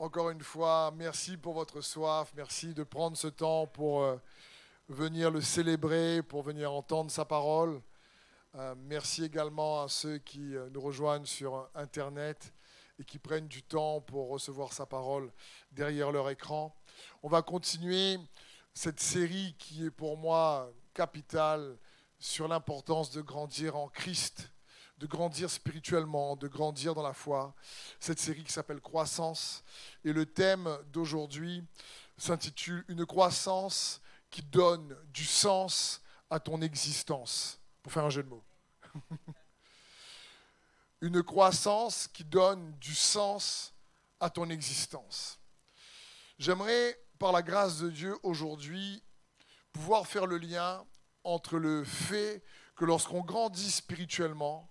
Encore une fois, merci pour votre soif, merci de prendre ce temps pour euh, venir le célébrer, pour venir entendre sa parole. Euh, merci également à ceux qui euh, nous rejoignent sur Internet et qui prennent du temps pour recevoir sa parole derrière leur écran. On va continuer cette série qui est pour moi capitale sur l'importance de grandir en Christ de grandir spirituellement, de grandir dans la foi. Cette série qui s'appelle Croissance. Et le thème d'aujourd'hui s'intitule Une croissance qui donne du sens à ton existence. Pour faire un jeu de mots. Une croissance qui donne du sens à ton existence. J'aimerais, par la grâce de Dieu, aujourd'hui, pouvoir faire le lien entre le fait que lorsqu'on grandit spirituellement,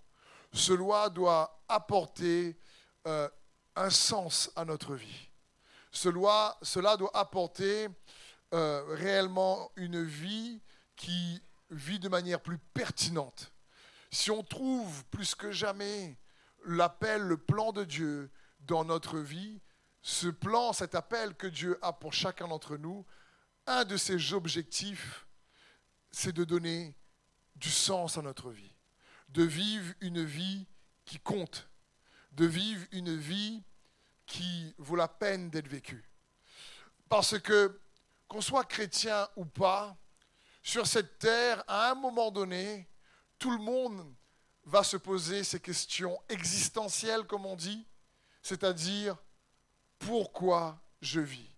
cela doit apporter euh, un sens à notre vie. Cela, cela doit apporter euh, réellement une vie qui vit de manière plus pertinente. Si on trouve plus que jamais l'appel, le plan de Dieu dans notre vie, ce plan, cet appel que Dieu a pour chacun d'entre nous, un de ses objectifs, c'est de donner du sens à notre vie de vivre une vie qui compte, de vivre une vie qui vaut la peine d'être vécue. Parce que, qu'on soit chrétien ou pas, sur cette terre, à un moment donné, tout le monde va se poser ces questions existentielles, comme on dit, c'est-à-dire pourquoi je vis?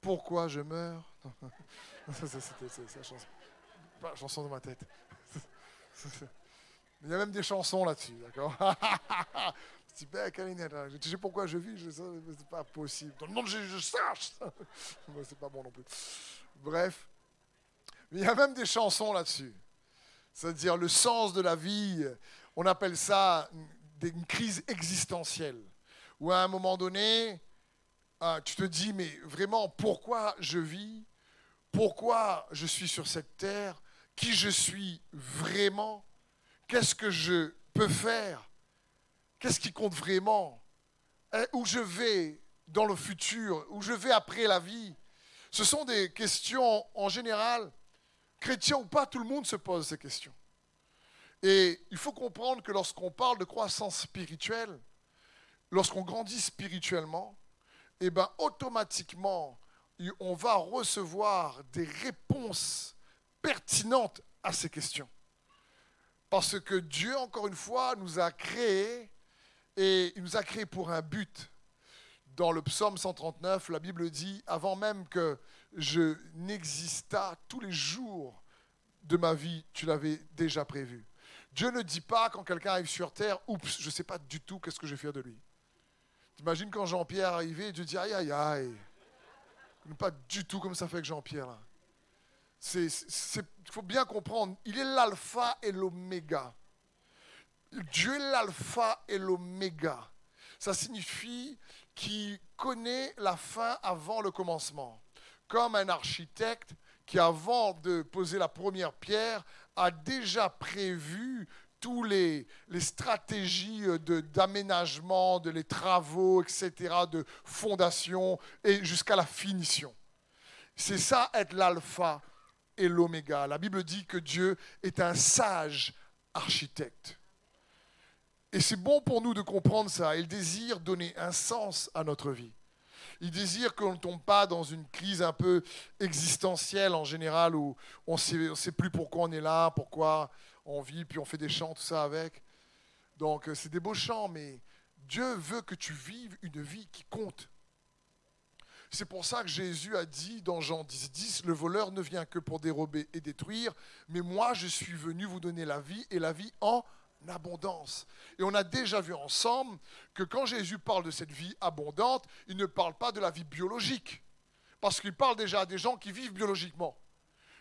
Pourquoi je meurs? C'était la chanson, de ma tête. Il y a même des chansons là-dessus, d'accord ben, tu sais pourquoi je vis, je c'est pas possible. Dans le monde, je, je sache. c'est pas bon non plus. Bref, il y a même des chansons là-dessus. C'est-à-dire le sens de la vie, on appelle ça une crise existentielle. Où à un moment donné, euh, tu te dis, mais vraiment, pourquoi je vis? Pourquoi je suis sur cette terre? Qui je suis vraiment? Qu'est-ce que je peux faire? Qu'est-ce qui compte vraiment? Où je vais dans le futur? Où je vais après la vie? Ce sont des questions en général, chrétiens ou pas, tout le monde se pose ces questions. Et il faut comprendre que lorsqu'on parle de croissance spirituelle, lorsqu'on grandit spirituellement, eh ben, automatiquement, on va recevoir des réponses pertinentes à ces questions. Parce que Dieu, encore une fois, nous a créés et il nous a créés pour un but. Dans le psaume 139, la Bible dit, avant même que je n'exista tous les jours de ma vie, tu l'avais déjà prévu. Dieu ne dit pas quand quelqu'un arrive sur terre, oups, je ne sais pas du tout qu'est-ce que je vais faire de lui. T'imagines quand Jean-Pierre arrivait, Dieu dit aïe aïe aïe. Pas du tout comme ça fait que Jean-Pierre. Il faut bien comprendre, il est l'alpha et l'oméga. Dieu est l'alpha et l'oméga. Ça signifie qu'il connaît la fin avant le commencement. Comme un architecte qui, avant de poser la première pierre, a déjà prévu tous les, les stratégies d'aménagement, de, les travaux, etc., de fondation, et jusqu'à la finition. C'est ça être l'alpha l'oméga. La Bible dit que Dieu est un sage architecte. Et c'est bon pour nous de comprendre ça. Il désire donner un sens à notre vie. Il désire qu'on ne tombe pas dans une crise un peu existentielle en général où on ne sait plus pourquoi on est là, pourquoi on vit, puis on fait des chants, tout ça avec. Donc euh, c'est des beaux chants, mais Dieu veut que tu vives une vie qui compte. C'est pour ça que Jésus a dit dans Jean 10, 10, le voleur ne vient que pour dérober et détruire, mais moi je suis venu vous donner la vie et la vie en abondance. Et on a déjà vu ensemble que quand Jésus parle de cette vie abondante, il ne parle pas de la vie biologique, parce qu'il parle déjà à des gens qui vivent biologiquement.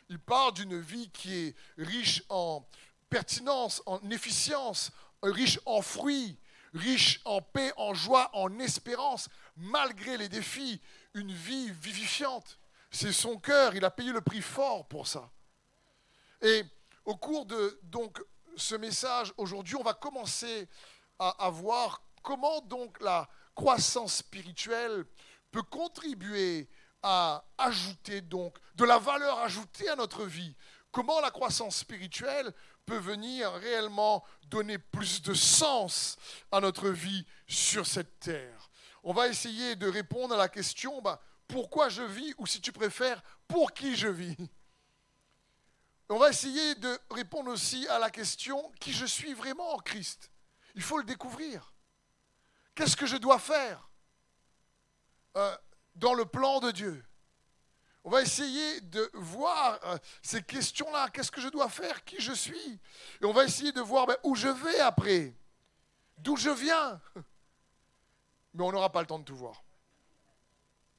Il parle d'une vie qui est riche en pertinence, en efficience, riche en fruits, riche en paix, en joie, en espérance, malgré les défis, une vie vivifiante. C'est son cœur, il a payé le prix fort pour ça. Et au cours de donc ce message aujourd'hui, on va commencer à, voir comment donc la croissance spirituelle peut contribuer à ajouter donc de la valeur ajoutée à notre vie. Comment la croissance spirituelle peut venir réellement donner plus de sens à notre vie sur cette terre. On va essayer de répondre à la question bah, pourquoi je vis ou si tu préfères pour qui je vis. On va essayer de répondre aussi à la question qui je suis vraiment en Christ. Il faut le découvrir. Qu'est-ce que je dois faire euh, dans le plan de Dieu? On va essayer de voir euh, ces questions-là. Qu'est-ce que je dois faire Qui je suis? Et on va essayer de voir ben, où je vais après. D'où je viens? Mais on n'aura pas le temps de tout voir.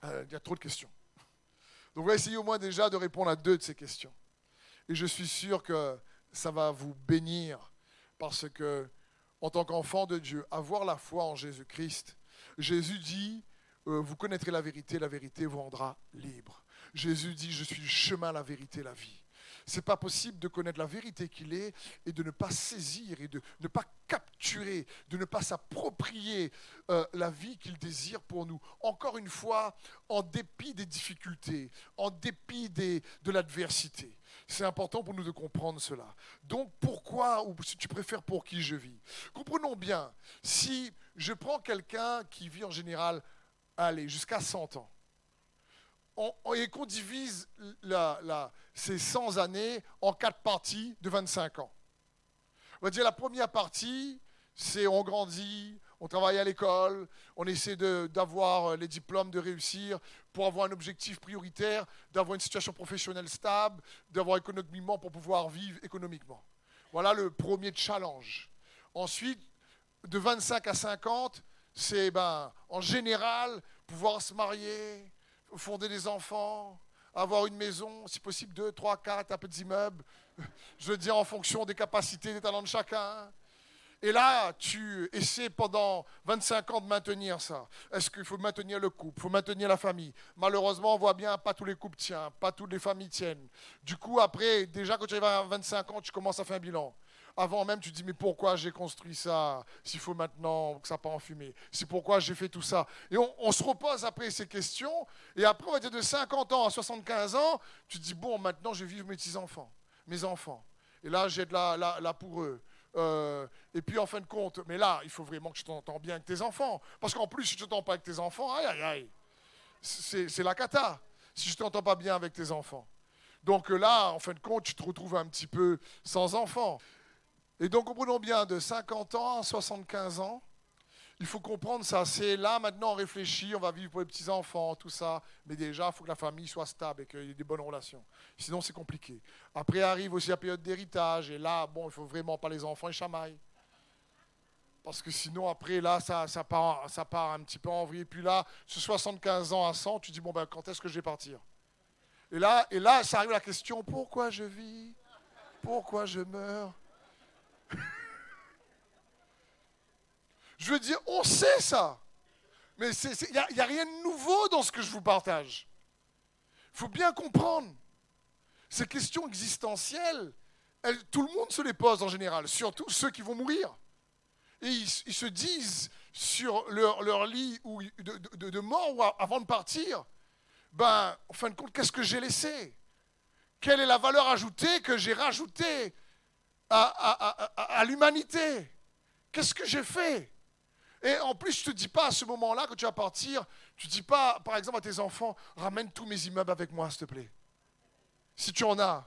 Euh, il y a trop de questions. Donc on va essayer au moins déjà de répondre à deux de ces questions. Et je suis sûr que ça va vous bénir parce que, en tant qu'enfant de Dieu, avoir la foi en Jésus-Christ, Jésus dit, euh, vous connaîtrez la vérité, la vérité vous rendra libre. Jésus dit, je suis le chemin, la vérité, la vie. C'est pas possible de connaître la vérité qu'il est et de ne pas saisir et de ne pas capturer, de ne pas s'approprier euh, la vie qu'il désire pour nous. Encore une fois, en dépit des difficultés, en dépit de l'adversité. C'est important pour nous de comprendre cela. Donc pourquoi, ou si tu préfères pour qui je vis Comprenons bien, si je prends quelqu'un qui vit en général, allez, jusqu'à 100 ans, et qu'on divise ces 100 années en quatre parties de 25 ans. On va dire la première partie, c'est on grandit, on travaille à l'école, on essaie d'avoir les diplômes, de réussir pour avoir un objectif prioritaire, d'avoir une situation professionnelle stable, d'avoir économiquement pour pouvoir vivre économiquement. Voilà le premier challenge. Ensuite, de 25 à 50, c'est ben, en général pouvoir se marier, fonder des enfants, avoir une maison, si possible deux, trois, quatre, un peu d'immeubles. Je veux dire en fonction des capacités, des talents de chacun. Et là, tu essaies pendant 25 ans de maintenir ça. Est-ce qu'il faut maintenir le couple, il faut maintenir la famille? Malheureusement, on voit bien, pas tous les couples tiennent, pas toutes les familles tiennent. Du coup, après, déjà quand tu arrives à 25 ans, tu commences à faire un bilan. Avant même, tu te dis, mais pourquoi j'ai construit ça S'il faut maintenant que ça part en fumée? C'est pourquoi j'ai fait tout ça? Et on, se repose après ces questions. Et après, on va dire de 50 ans à 75 ans, tu te dis, bon, maintenant, je vais vivre mes petits-enfants, mes enfants. Et là, j'ai de la, la pour eux. Euh, et puis en fin de compte, mais là, il faut vraiment que tu t'entends bien avec tes enfants. Parce qu'en plus, si tu t'entends pas avec tes enfants, aïe, aïe, aïe, c'est la cata. Si tu t'entends pas bien avec tes enfants. Donc là, en fin de compte, tu te retrouves un petit peu sans enfants. Et donc, comprenons bien, de 50 ans à 75 ans, il faut comprendre ça. C'est là, maintenant, on réfléchit, on va vivre pour les petits-enfants, tout ça. Mais déjà, il faut que la famille soit stable et qu'il y ait des bonnes relations. Sinon, c'est compliqué. Après arrive aussi la période d'héritage. Et là, bon, il faut vraiment pas les enfants et chamaillent. Parce que sinon, après, là, ça, ça, part, ça part un petit peu en vrille. Et puis là, ce 75 ans à 100, tu dis, bon, ben, quand est-ce que je vais partir? Et là, et là, ça arrive la question, pourquoi je vis? Pourquoi je meurs? Je veux dire, on sait ça. Mais il n'y a, rien de nouveau dans ce que je vous partage. Il faut bien comprendre. Ces questions existentielles, tout le monde se les pose en général, surtout ceux qui vont mourir. Et ils, se disent sur leur, lit ou de, mort ou avant de partir, ben, en fin de compte, qu'est-ce que j'ai laissé? Quelle est la valeur ajoutée que j'ai rajoutée à l'humanité Qu'est-ce que j'ai fait? Et en plus, je ne te dis pas à ce moment-là, que tu vas partir, tu ne dis pas, par exemple, à tes enfants, ramène tous mes immeubles avec moi, s'il te plaît. Si tu en as.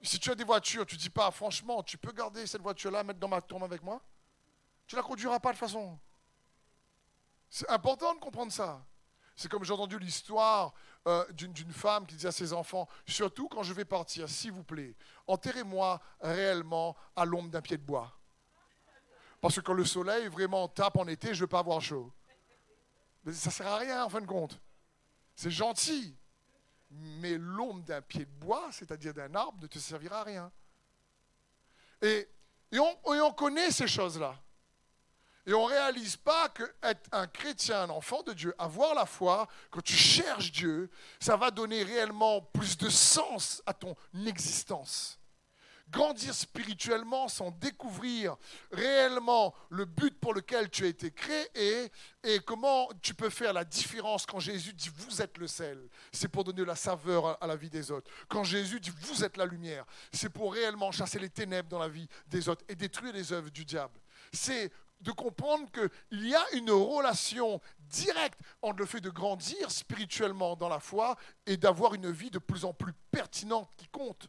Si tu as des voitures, tu ne dis pas, franchement, tu peux garder cette voiture-là, mettre dans ma tourne avec moi? Tu ne la conduiras pas de façon. C'est important de comprendre ça. C'est comme j'ai entendu l'histoire euh, d'une femme qui disait à ses enfants, surtout quand je vais partir, s'il vous plaît, enterrez-moi réellement à l'ombre d'un pied de bois. Parce que quand le soleil vraiment tape en été, je ne veux pas avoir chaud. Ça ne sert à rien en fin de compte. C'est gentil. Mais l'ombre d'un pied de bois, c'est-à-dire d'un arbre, ne te servira à rien. Et, et on connaît ces choses-là. Et on ne réalise pas qu'être un chrétien, un enfant de Dieu, avoir la foi, quand tu cherches Dieu, ça va donner réellement plus de sens à ton existence. Grandir spirituellement sans découvrir réellement le but pour lequel tu as été créé et, et comment tu peux faire la différence quand Jésus dit vous êtes le sel. C'est pour donner la saveur à la vie des autres. Quand Jésus dit vous êtes la lumière, c'est pour réellement chasser les ténèbres dans la vie des autres et détruire les œuvres du diable. C'est de comprendre qu'il y a une relation directe entre le fait de grandir spirituellement dans la foi et d'avoir une vie de plus en plus pertinente qui compte.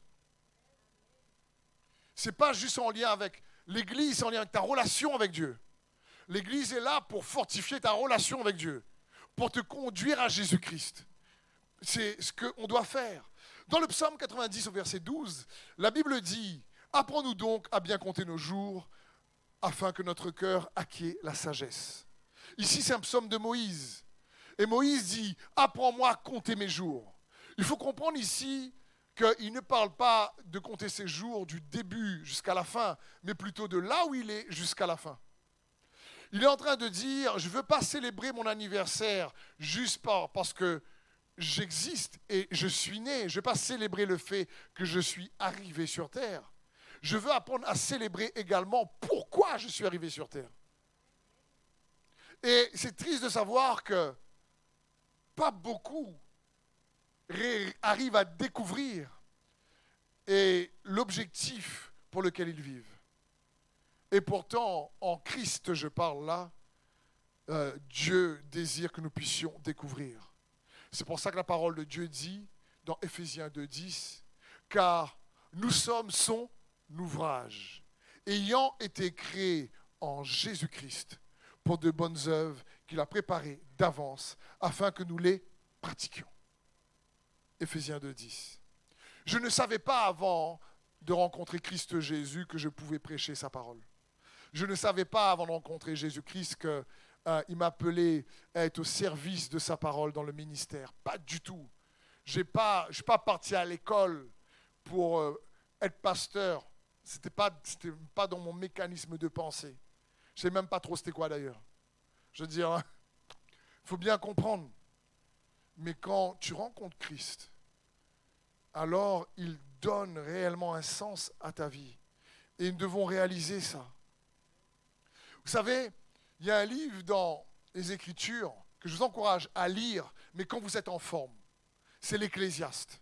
Ce n'est pas juste en lien avec l'Église, c'est en lien avec ta relation avec Dieu. L'Église est là pour fortifier ta relation avec Dieu, pour te conduire à Jésus-Christ. C'est ce qu'on doit faire. Dans le psaume 90 au verset 12, la Bible dit, Apprends-nous donc à bien compter nos jours afin que notre cœur acquiert la sagesse. Ici, c'est un psaume de Moïse. Et Moïse dit, apprends-moi à compter mes jours. Il faut comprendre ici qu'il ne parle pas de compter ses jours du début jusqu'à la fin, mais plutôt de là où il est jusqu'à la fin. Il est en train de dire, je ne veux pas célébrer mon anniversaire juste parce que j'existe et je suis né. Je ne veux pas célébrer le fait que je suis arrivé sur Terre je veux apprendre à célébrer également pourquoi je suis arrivé sur Terre. Et c'est triste de savoir que pas beaucoup arrivent à découvrir l'objectif pour lequel ils vivent. Et pourtant, en Christ, je parle là, euh, Dieu désire que nous puissions découvrir. C'est pour ça que la parole de Dieu dit dans Éphésiens 2.10, car nous sommes son ouvrage, ayant été créé en Jésus-Christ pour de bonnes œuvres qu'il a préparées d'avance afin que nous les pratiquions. Éphésiens 2.10. Je ne savais pas avant de rencontrer Christ Jésus que je pouvais prêcher sa parole. Je ne savais pas avant de rencontrer Jésus-Christ qu'il euh, m'appelait à être au service de sa parole dans le ministère. Pas du tout. Je ne suis pas parti à l'école pour euh, être pasteur. Ce n'était pas, pas dans mon mécanisme de pensée. Je ne sais même pas trop c'était quoi d'ailleurs. Je veux dire, il faut bien comprendre. Mais quand tu rencontres Christ, alors il donne réellement un sens à ta vie. Et nous devons réaliser ça. Vous savez, il y a un livre dans les Écritures que je vous encourage à lire, mais quand vous êtes en forme. C'est l'Ecclésiaste.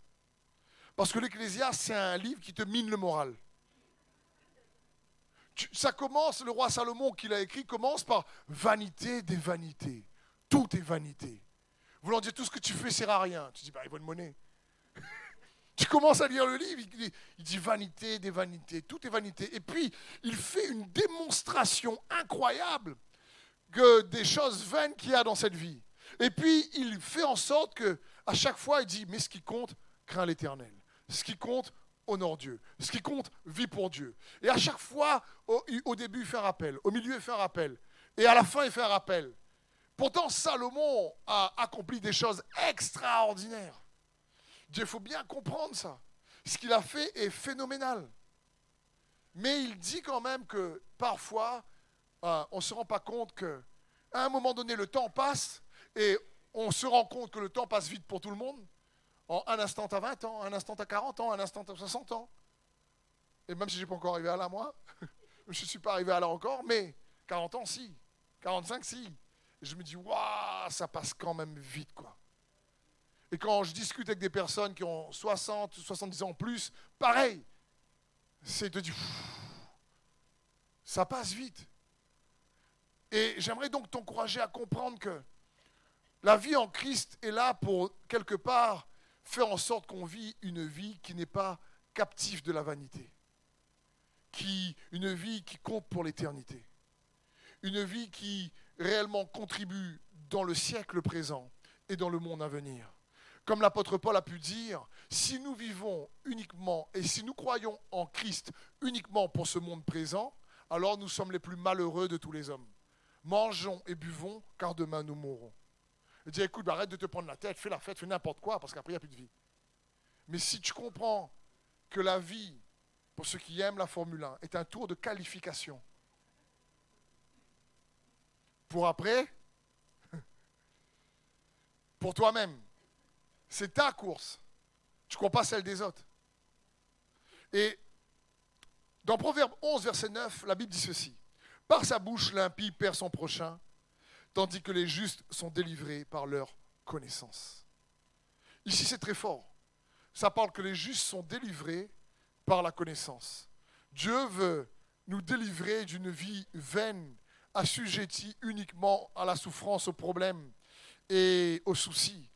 Parce que l'Ecclésiaste, c'est un livre qui te mine le moral ça commence, le roi Salomon qui l'a écrit commence par vanité des vanités. Tout est vanité. Voulant dire tout ce que tu fais sert à rien. Tu dis, bah, une monnaie. tu commences à lire le livre, il dit, vanité des vanités, tout est vanité. Et puis, il fait une démonstration incroyable que des choses vaines qu'il y a dans cette vie. Et puis, il fait en sorte que, à chaque fois, il dit, mais ce qui compte, craint l'éternel. Ce qui compte, honore Dieu. Ce qui compte, vit pour Dieu. Et à chaque fois, au, début, il fait. Au milieu, il fait un rappel. Et à la fin, il fait rappel. Pourtant, Salomon a accompli des choses extraordinaires. Dieu, il faut bien comprendre ça. Ce qu'il a fait est phénoménal. Mais il dit quand même que parfois, euh, on ne se rend pas compte qu'à un moment donné, le temps passe et on se rend compte que le temps passe vite pour tout le monde. En un instant à 20 ans, un instant à 40 ans, un instant à 60 ans. Et même si je n'ai pas encore arrivé à là, moi, je ne suis pas arrivé à là encore, mais 40 ans, si. 45, si. Et je me dis, waouh, ça passe quand même vite, quoi. Et quand je discute avec des personnes qui ont 60, 70 ans plus, pareil. C'est de dire, ça passe vite. Et j'aimerais donc t'encourager à comprendre que la vie en Christ est là pour, quelque part, faire en sorte qu'on vit une vie qui n'est pas captive de la vanité, une vie qui compte pour l'éternité, une vie qui réellement contribue dans le siècle présent et dans le monde à venir. Comme l'apôtre Paul a pu dire, si nous vivons uniquement et si nous croyons en Christ uniquement pour ce monde présent, alors nous sommes les plus malheureux de tous les hommes. Mangeons et buvons, car demain nous mourrons. Il dit, écoute, arrête de te prendre la tête, fais la fête, fais n'importe quoi, parce qu'après, il n'y a plus de vie. Mais si tu comprends que la vie, pour ceux qui aiment la Formule 1, est un tour de qualification, pour après, pour toi-même, c'est ta course. Tu ne crois pas celle des autres. Et Dans Proverbe 11, verset 9, la Bible dit ceci. Par sa bouche, l'impie perd son prochain, tandis que les justes sont délivrés par leur connaissance. Ici, c'est très fort. Ça parle que les justes sont délivrés par la connaissance. Dieu veut nous délivrer d'une vie vaine, assujettie uniquement à la souffrance, aux problèmes et aux soucis.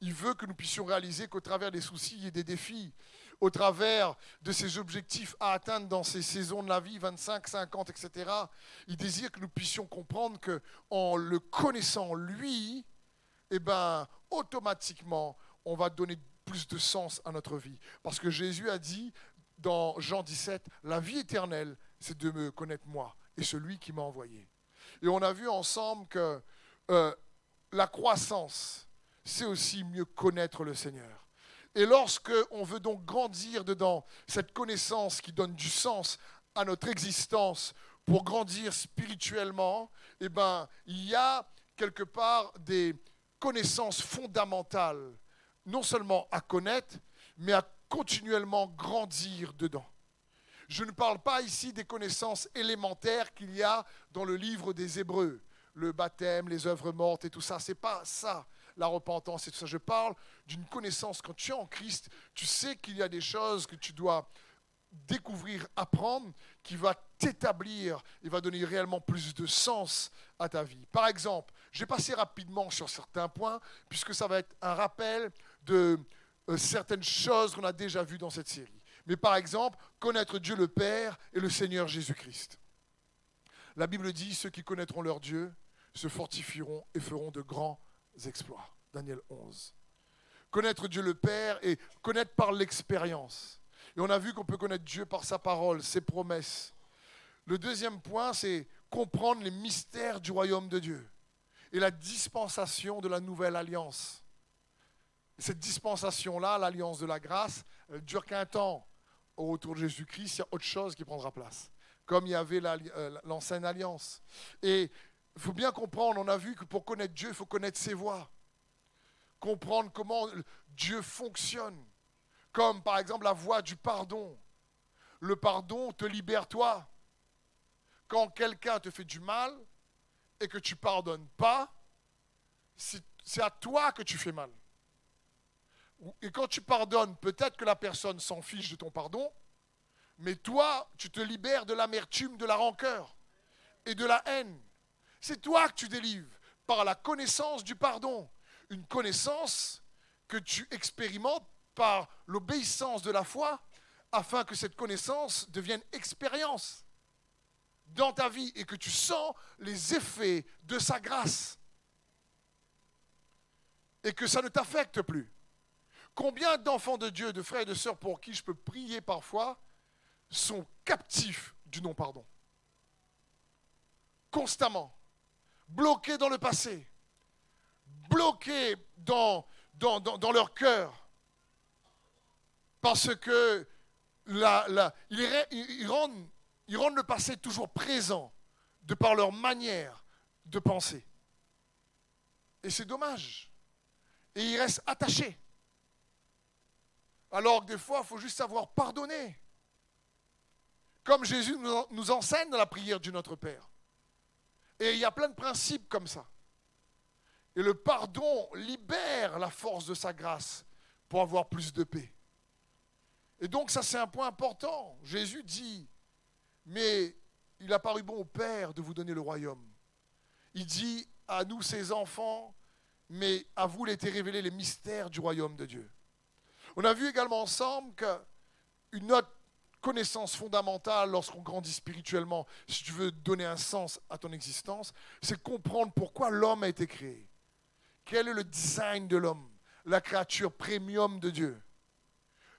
Il veut que nous puissions réaliser qu'au travers des soucis et des défis, au travers de ces objectifs à atteindre dans ces saisons de la vie, 25, 50, etc., il désire que nous puissions comprendre que en le connaissant lui, eh ben, automatiquement, on va donner plus de sens à notre vie. Parce que Jésus a dit dans Jean 17, la vie éternelle, c'est de me connaître moi et celui qui m'a envoyé. Et on a vu ensemble que euh, la croissance, c'est aussi mieux connaître le Seigneur. Et lorsque on veut donc grandir dedans cette connaissance qui donne du sens à notre existence pour grandir spirituellement, eh ben, il y a quelque part des connaissances fondamentales, non seulement à connaître, mais à continuellement grandir dedans. Je ne parle pas ici des connaissances élémentaires qu'il y a dans le livre des Hébreux, le baptême, les œuvres mortes et tout ça. C'est pas ça la repentance et tout ça. Je parle d'une connaissance. Quand tu es en Christ, tu sais qu'il y a des choses que tu dois découvrir, apprendre, qui va t'établir et va donner réellement plus de sens à ta vie. Par exemple, je vais passer rapidement sur certains points, puisque ça va être un rappel de euh, certaines choses qu'on a déjà vues dans cette série. Mais par exemple, connaître Dieu le Père et le Seigneur Jésus-Christ. La Bible dit, ceux qui connaîtront leur Dieu se fortifieront et feront de grands exploits. Daniel 11. Connaître Dieu le Père et connaître par l'expérience. Et on a vu qu'on peut connaître Dieu par sa parole, ses promesses. Le deuxième point, c'est comprendre les mystères du royaume de Dieu et la dispensation de la nouvelle alliance. cette dispensation-là, l'alliance de la grâce, elle dure qu'un temps. Au retour de Jésus-Christ, il y a autre chose qui prendra place, comme il y avait euh, l'ancienne alliance. Et il faut bien comprendre, on a vu que pour connaître Dieu, il faut connaître ses voies. Comprendre comment Dieu fonctionne. Comme par exemple la voie du pardon. Le pardon te libère toi. Quand quelqu'un te fait du mal et que tu pardonnes pas, c'est à toi que tu fais mal. Et quand tu pardonnes, peut-être que la personne s'en fiche de ton pardon, mais toi, tu te libères de l'amertume, de la rancœur et de la haine. C'est toi que tu délivres par la connaissance du pardon. Une connaissance que tu expérimentes par l'obéissance de la foi afin que cette connaissance devienne expérience dans ta vie et que tu sens les effets de sa grâce et que ça ne t'affecte plus. Combien d'enfants de Dieu, de frères et de sœurs pour qui je peux prier parfois, sont captifs du non-pardon? Constamment bloqués dans le passé, bloqués dans, leur cœur, parce que la, ils, rendent, ils rendent le passé toujours présent de par leur manière de penser. Et c'est dommage. Et ils restent attachés. Alors que des fois, il faut juste savoir pardonner. Comme Jésus nous enseigne dans la prière du Notre Père. Et il y a plein de principes comme ça. Et le pardon libère la force de sa grâce pour avoir plus de paix. Et donc ça c'est un point important. Jésus dit, mais il a paru bon au Père de vous donner le royaume. Il dit à nous ses enfants, mais à vous l'étaient révélés les mystères du royaume de Dieu. On a vu également ensemble qu'une autre connaissance fondamentale lorsqu'on grandit spirituellement, si tu veux donner un sens à ton existence, c'est comprendre pourquoi l'homme a été créé. Quel est le design de l'homme, la créature premium de Dieu?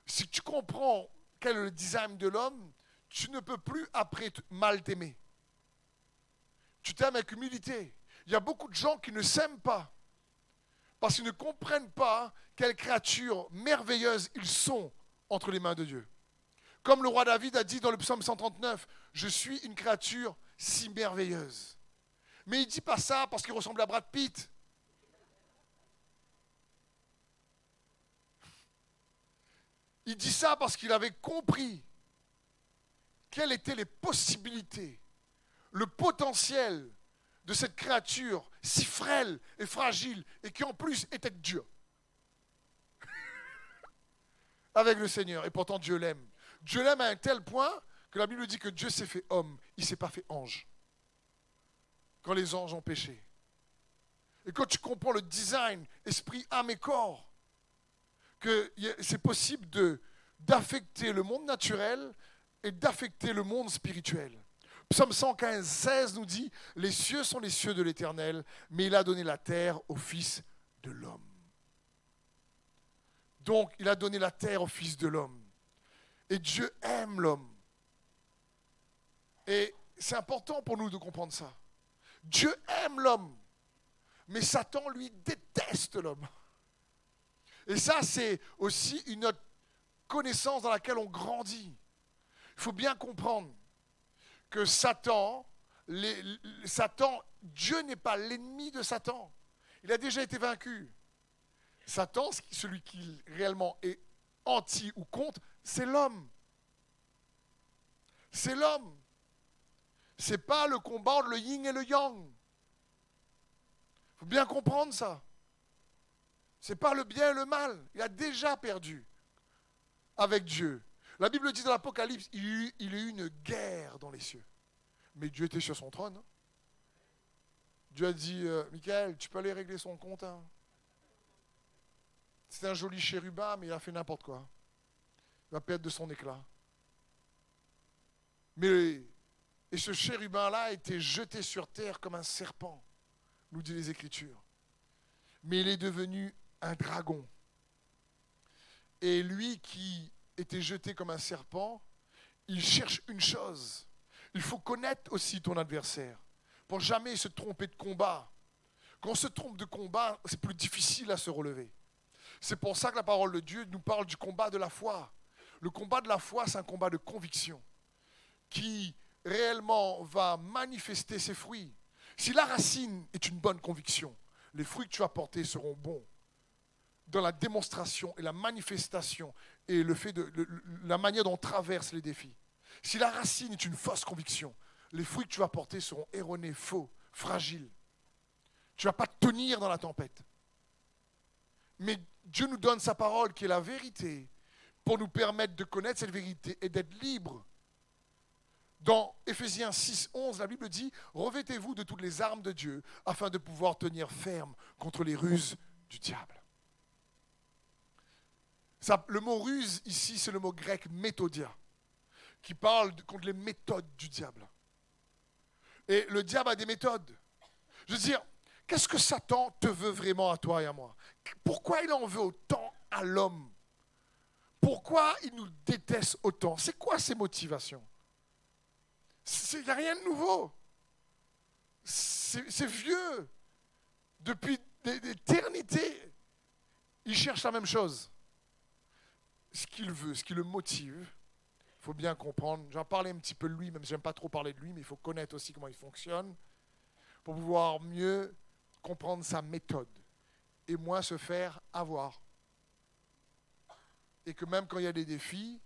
Si tu comprends quel est le design de l'homme, tu ne peux plus après mal t'aimer. Tu t'aimes avec humilité. Il y a beaucoup de gens qui ne s'aiment pas parce qu'ils ne comprennent pas quelle créature merveilleuse ils sont entre les mains de Dieu. Comme le roi David a dit dans le psaume 139, je suis une créature si merveilleuse. Mais il ne dit pas ça parce qu'il ressemble à Brad Pitt. Il dit ça parce qu'il avait compris quelles étaient les possibilités, le potentiel de cette créature si frêle et fragile et qui en plus était Dieu. Avec le Seigneur. Et pourtant Dieu l'aime. Dieu l'aime à un tel point que la Bible dit que Dieu s'est fait homme, il ne s'est pas fait ange. Quand les anges ont péché. Et quand tu comprends le design, esprit, âme et corps, que c'est possible d'affecter le monde naturel et d'affecter le monde spirituel. Psaume 115, 16 nous dit, les cieux sont les cieux de l'Éternel, mais il a donné la terre au Fils de l'homme. Donc, il a donné la terre au Fils de l'homme. Et Dieu aime l'homme. Et c'est important pour nous de comprendre ça. Dieu aime l'homme, mais Satan, lui, déteste l'homme. Et ça, c'est aussi une connaissance dans laquelle on grandit. Il faut bien comprendre que Satan, Satan, Dieu n'est pas l'ennemi de Satan. Il a déjà été vaincu. Satan, celui qui réellement est anti ou contre, c'est l'homme. C'est l'homme. C'est pas le combat entre le yin et le yang. Il faut bien comprendre ça. C'est pas le bien et le mal. Il a déjà perdu avec Dieu. La Bible dit dans l'Apocalypse, il, y a eu une guerre dans les cieux. Mais Dieu était sur son trône. Hein. Dieu a dit, euh, Michael, tu peux aller régler son compte. Hein. C'est un joli chérubin, mais il a fait n'importe quoi. Va perdre de son éclat. Mais, et ce chérubin-là a été jeté sur terre comme un serpent, nous dit les Écritures. Mais il est devenu un dragon. Et lui qui était jeté comme un serpent, il cherche une chose. Il faut connaître aussi ton adversaire pour jamais se tromper de combat. Quand on se trompe de combat, c'est plus difficile à se relever. C'est pour ça que la parole de Dieu nous parle du combat de la foi. Le combat de la foi, c'est un combat de conviction qui réellement va manifester ses fruits. Si la racine est une bonne conviction, les fruits que tu vas porter seront bons dans la démonstration et la manifestation et le fait de, la manière dont on traverse les défis. Si la racine est une fausse conviction, les fruits que tu vas porter seront erronés, faux, fragiles. Tu ne vas pas tenir dans la tempête. Mais Dieu nous donne sa parole qui est la vérité pour nous permettre de connaître cette vérité et d'être libres. Dans Éphésiens 6, 11, la Bible dit Revêtez-vous de toutes les armes de Dieu afin de pouvoir tenir ferme contre les ruses du diable le mot ruse ici, c'est le mot grec méthodia, qui parle contre les méthodes du diable. Et le diable a des méthodes. Je veux dire, qu'est-ce que Satan te veut vraiment à toi et à moi? Pourquoi il en veut autant à l'homme? Pourquoi il nous déteste autant? C'est quoi ses motivations? Il n'y a rien de nouveau. C'est vieux. Depuis d'éternité, il cherche la même chose ce qu'il veut, ce qui le motive. Il faut bien comprendre. J'en parlais un petit peu de lui, même si j'aime pas trop parler de lui, mais il faut connaître aussi comment il fonctionne pour pouvoir mieux comprendre sa méthode et moins se faire avoir. Et que même quand il y a des défis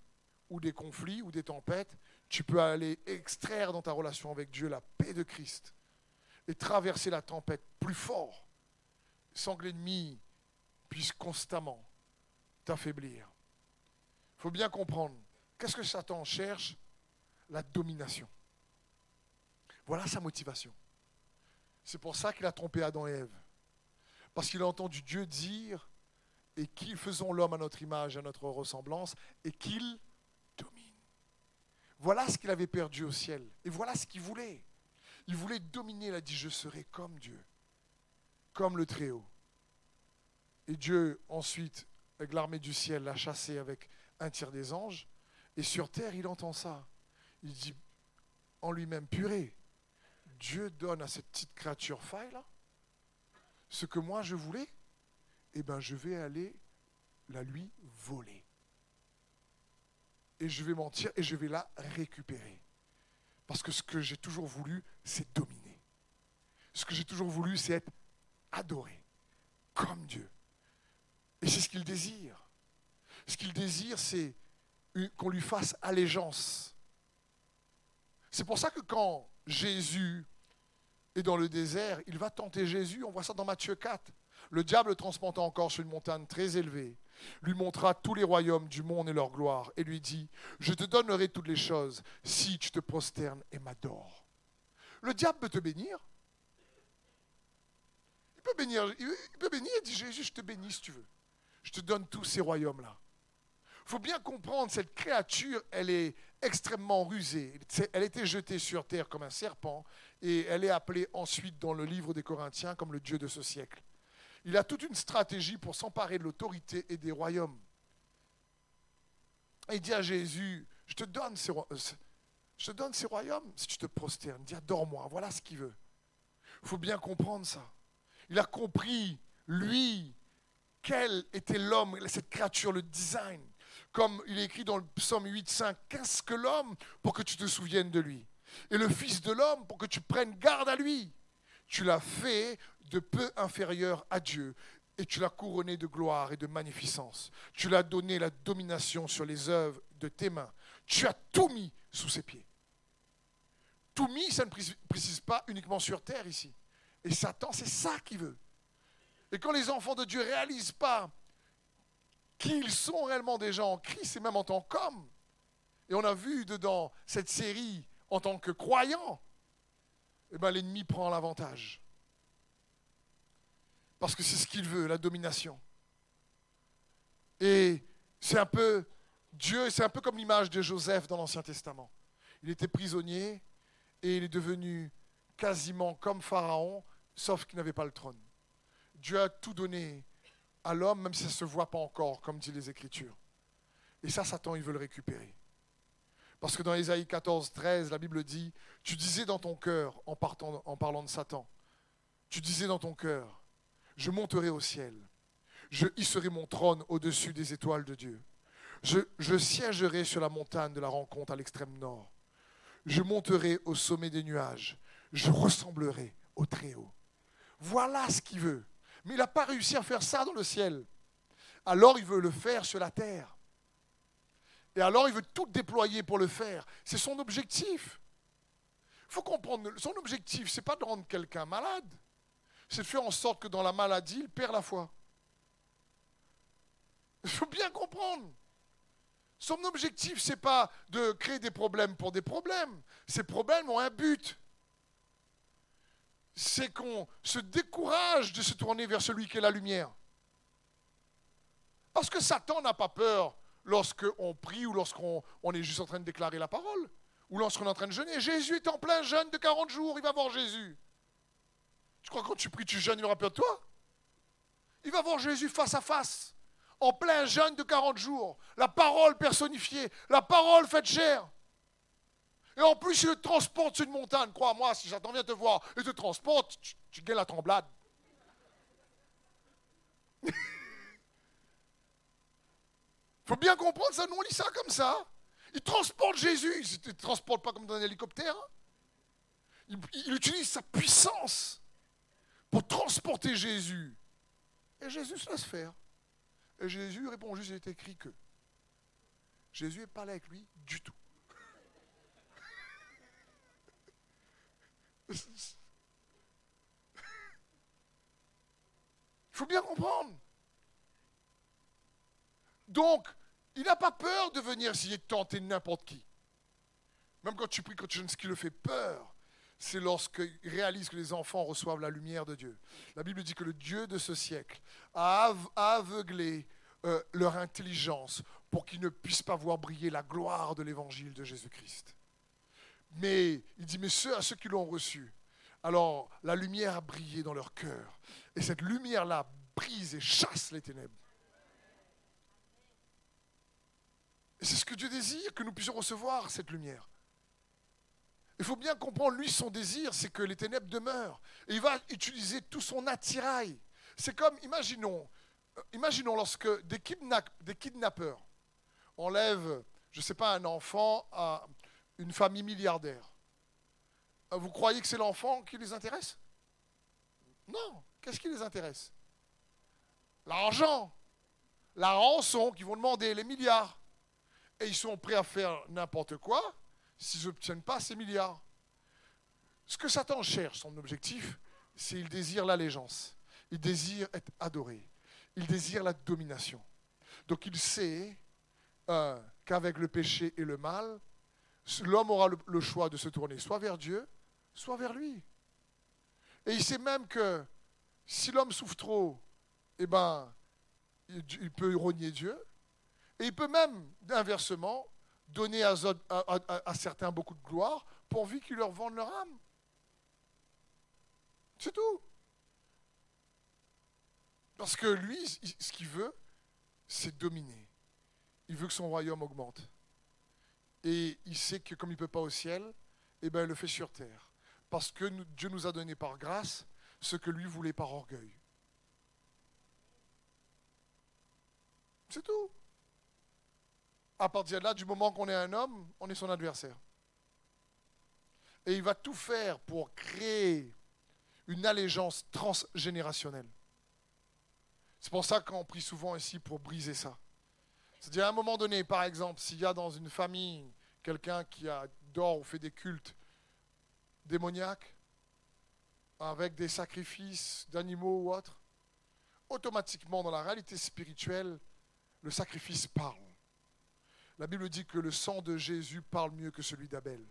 ou des conflits ou des tempêtes, tu peux aller extraire dans ta relation avec Dieu la paix de Christ et traverser la tempête plus fort sans que l'ennemi puisse constamment t'affaiblir faut bien comprendre. Qu'est-ce que Satan cherche? La domination. Voilà sa motivation. C'est pour ça qu'il a trompé Adam et Ève. Parce qu'il a entendu Dieu dire et qu'ils faisons l'homme à notre image, à notre ressemblance, et qu'il domine. Voilà ce qu'il avait perdu au ciel. Et voilà ce qu'il voulait. Il voulait dominer, il a dit, je serai comme Dieu, comme le Très-Haut. Et Dieu, ensuite, avec l'armée du ciel, l'a chassé avec un tiers des anges, et sur terre, il entend ça. Il dit en lui-même, purée, Dieu donne à cette petite créature faille ce que moi je voulais, eh bien je vais aller la lui voler. Et je vais mentir et je vais la récupérer. Parce que ce que j'ai toujours voulu, c'est dominer. Ce que j'ai toujours voulu, c'est être adoré, comme Dieu. Et c'est ce qu'il désire. Ce qu'il désire, c'est qu'on lui fasse allégeance. C'est pour ça que quand Jésus est dans le désert, il va tenter Jésus. On voit ça dans Matthieu 4. Le diable transporta encore sur une montagne très élevée, lui montra tous les royaumes du monde et leur gloire, et lui dit, je te donnerai toutes les choses si tu te prosternes et m'adores. Le diable peut te bénir. Il peut bénir, il peut bénir dit, Jésus, je te bénis si tu veux. Je te donne tous ces royaumes-là. Il faut bien comprendre, cette créature, elle est extrêmement rusée. Elle était jetée sur terre comme un serpent et elle est appelée ensuite dans le livre des Corinthiens comme le Dieu de ce siècle. Il a toute une stratégie pour s'emparer de l'autorité et des royaumes. Et il dit à Jésus, je te donne ces, je te donne ces royaumes si tu te prosternes. Dis, adore-moi. Voilà ce qu'il veut. Il faut bien comprendre ça. Il a compris, lui, quel était l'homme, cette créature, le design. Comme il est écrit dans le psaume 8.5, qu'est-ce que l'homme pour que tu te souviennes de lui? Et le Fils de l'homme pour que tu prennes garde à lui. Tu l'as fait de peu inférieur à Dieu et tu l'as couronné de gloire et de magnificence. Tu l'as donné la domination sur les œuvres de tes mains. Tu as tout mis sous ses pieds. Tout mis, ça ne précise pas uniquement sur terre ici. Et Satan, c'est ça qu'il veut. Et quand les enfants de Dieu ne réalisent pas qu'ils sont réellement déjà en Christ et même en tant qu'hommes, et on a vu dedans cette série en tant que croyants, eh ben, l'ennemi prend l'avantage. Parce que c'est ce qu'il veut, la domination. Et c'est un peu Dieu, c'est un peu comme l'image de Joseph dans l'Ancien Testament. Il était prisonnier et il est devenu quasiment comme Pharaon, sauf qu'il n'avait pas le trône. Dieu a tout donné à l'homme, même si ça ne se voit pas encore, comme dit les Écritures. Et ça, Satan, il veut le récupérer. Parce que dans Ésaïe 14, 13, la Bible dit, tu disais dans ton cœur, en, parlant de Satan, tu disais dans ton cœur, je monterai au ciel, je hisserai mon trône au-dessus des étoiles de Dieu. Je, je siégerai sur la montagne de la rencontre à l'extrême nord. Je monterai au sommet des nuages. Je ressemblerai au Très-Haut. Voilà ce qu'il veut. Mais il n'a pas réussi à faire ça dans le ciel. Alors il veut le faire sur la terre. Et alors il veut tout déployer pour le faire. C'est son objectif. Il faut comprendre, son objectif, ce n'est pas de rendre quelqu'un malade. C'est de faire en sorte que dans la maladie, il perd la foi. Il faut bien comprendre. Son objectif, ce n'est pas de créer des problèmes pour des problèmes. Ces problèmes ont un but c'est qu'on se décourage de se tourner vers celui qui est la lumière. Parce que Satan n'a pas peur lorsqu'on prie ou lorsqu'on est juste en train de déclarer la parole, ou lorsqu'on est en train de jeûner. Jésus est en plein jeûne de 40 jours, il va voir Jésus. Tu crois que quand tu pries, tu jeûnes, il aura peur de toi? Il va voir Jésus face à face, en plein jeûne de 40 jours. La parole personnifiée, la parole faite chair. Et en plus, il le transporte sur une montagne. Crois-moi, si j'attends bien te voir et te transporte, tu, gagnes la tremblade. Il faut bien comprendre ça, nous lit ça comme ça. Il transporte Jésus, il ne transporte pas comme dans un hélicoptère. Il, il, utilise sa puissance pour transporter Jésus. Et Jésus se laisse faire. Et Jésus répond juste, il est écrit que. Jésus n'est pas là avec lui du tout. Il faut bien comprendre. Donc, il n'a pas peur de venir essayer de tenter n'importe qui. Même quand tu pries, quand tu jeûnes, ce qui le fait peur, c'est lorsqu'il réalise que les enfants reçoivent la lumière de Dieu. La Bible dit que le Dieu de ce siècle a aveuglé euh, leur intelligence pour qu'ils ne puissent pas voir briller la gloire de l'évangile de Jésus-Christ. Mais il dit, mais ceux à ceux qui l'ont reçu, alors la lumière a brillé dans leur cœur. Et cette lumière-là brise et chasse les ténèbres. Et c'est ce que Dieu désire, que nous puissions recevoir cette lumière. Il faut bien comprendre, lui, son désir, c'est que les ténèbres demeurent. Et il va utiliser tout son attirail. C'est comme, imaginons, euh, imaginons lorsque des, des kidnappeurs enlèvent, je ne sais pas, un enfant à, une famille milliardaire. Euh, vous croyez que c'est l'enfant qui les intéresse? Non. Qu'est-ce qui les intéresse? L'argent, la rançon qu'ils vont demander, les milliards. Et ils sont prêts à faire n'importe quoi s'ils n'obtiennent pas ces milliards. Ce que Satan cherche, son objectif, c'est il désire l'allégeance. Il désire être adoré. Il désire la domination. Donc il sait euh, qu'avec le péché et le mal, l'homme aura le, choix de se tourner soit vers Dieu, soit vers lui. Et il sait même que si l'homme souffre trop, eh ben, il, peut renier Dieu. Et il peut même, inversement, donner à, certains beaucoup de gloire pourvu qu'ils leur vendent leur âme. C'est tout. Parce que lui, ce qu'il veut, c'est dominer. Il veut que son royaume augmente. Et il sait que comme il ne peut pas au ciel, eh ben, il le fait sur terre. Parce que Dieu nous a donné par grâce ce que lui voulait par orgueil. C'est tout. À partir de là, du moment qu'on est un homme, on est son adversaire. Et il va tout faire pour créer une allégeance transgénérationnelle. C'est pour ça qu'on prie souvent ici pour briser ça. C'est-à-dire à un moment donné, par exemple, s'il y a dans une famille quelqu'un qui adore ou fait des cultes démoniaques, avec des sacrifices d'animaux ou autres, automatiquement dans la réalité spirituelle, le sacrifice parle. La Bible dit que le sang de Jésus parle mieux que celui d'Abel.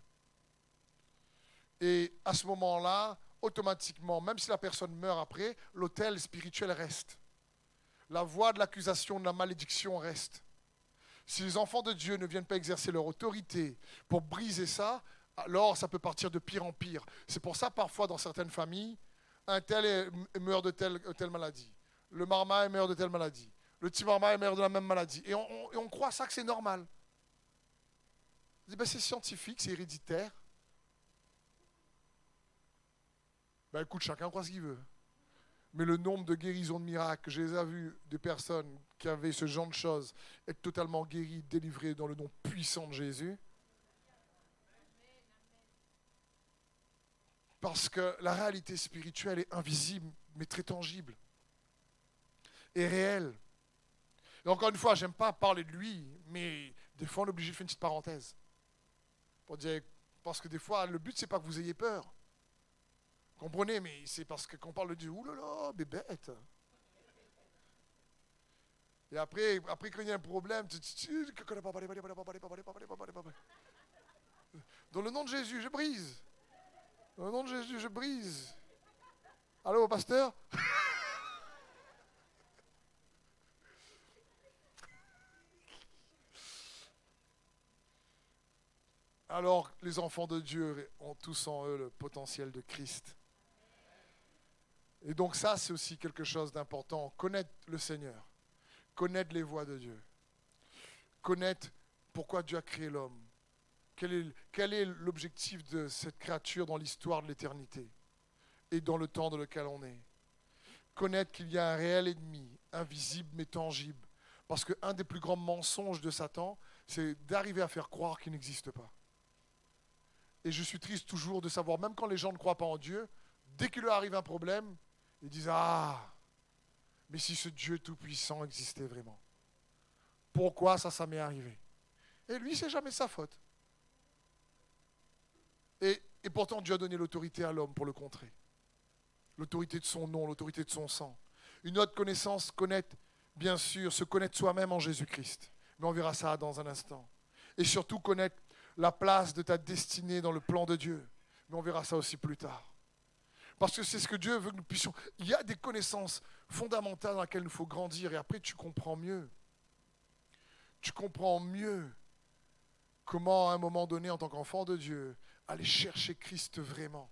Et à ce moment-là, automatiquement, même si la personne meurt après, l'autel spirituel reste. La voix de l'accusation, de la malédiction reste. Si les enfants de Dieu ne viennent pas exercer leur autorité pour briser ça, alors ça peut partir de pire en pire. C'est pour ça parfois dans certaines familles, un tel meurt de telle, telle maladie. Le marma meurt de telle maladie. Le petit marma meurt de la même maladie. Et on, croit ça que c'est normal. Ben, c'est scientifique, c'est héréditaire. Ben écoute, chacun croit ce qu'il veut. Mais le nombre de guérisons de miracles, je les ai vus des personnes qui avaient ce genre de choses être totalement guéries, délivrées dans le nom puissant de Jésus. Parce que la réalité spirituelle est invisible, mais très tangible. Et réelle. Et encore une fois, j'aime pas parler de lui, mais des fois on est obligé de faire une petite parenthèse. Parce que des fois, le but, c'est pas que vous ayez peur. Comprenez, mais c'est parce que quand on parle de Dieu, oulala, bête. Et après, après quand il y a un problème, dans le nom de Jésus, je brise. Dans le nom de Jésus, je brise. Allô, pasteur Alors, les enfants de Dieu ont tous en eux le potentiel de Christ. Et donc ça, c'est aussi quelque chose d'important. Connaître le Seigneur, connaître les voies de Dieu, connaître pourquoi Dieu a créé l'homme, quel est, l'objectif de cette créature dans l'histoire de l'éternité et dans le temps dans lequel on est. Connaître qu'il y a un réel ennemi, invisible mais tangible. Parce qu'un des plus grands mensonges de Satan, c'est d'arriver à faire croire qu'il n'existe pas. Et je suis triste toujours de savoir, même quand les gens ne croient pas en Dieu, dès qu'il leur arrive un problème, ils disent Ah, mais si ce Dieu tout-puissant existait vraiment, pourquoi ça, ça m'est arrivé? Et lui, c'est jamais sa faute. Et, et pourtant, Dieu a donné l'autorité à l'homme pour le contrer. L'autorité de son nom, l'autorité de son sang. Une autre connaissance, connaître, bien sûr, se connaître soi-même en Jésus-Christ. Mais on verra ça dans un instant. Et surtout connaître la place de ta destinée dans le plan de Dieu. Mais on verra ça aussi plus tard. Parce que c'est ce que Dieu veut que nous puissions. Il y a des connaissances fondamentales dans lesquelles il faut grandir et après tu comprends mieux. Tu comprends mieux comment à un moment donné, en tant qu'enfant de Dieu, aller chercher Christ vraiment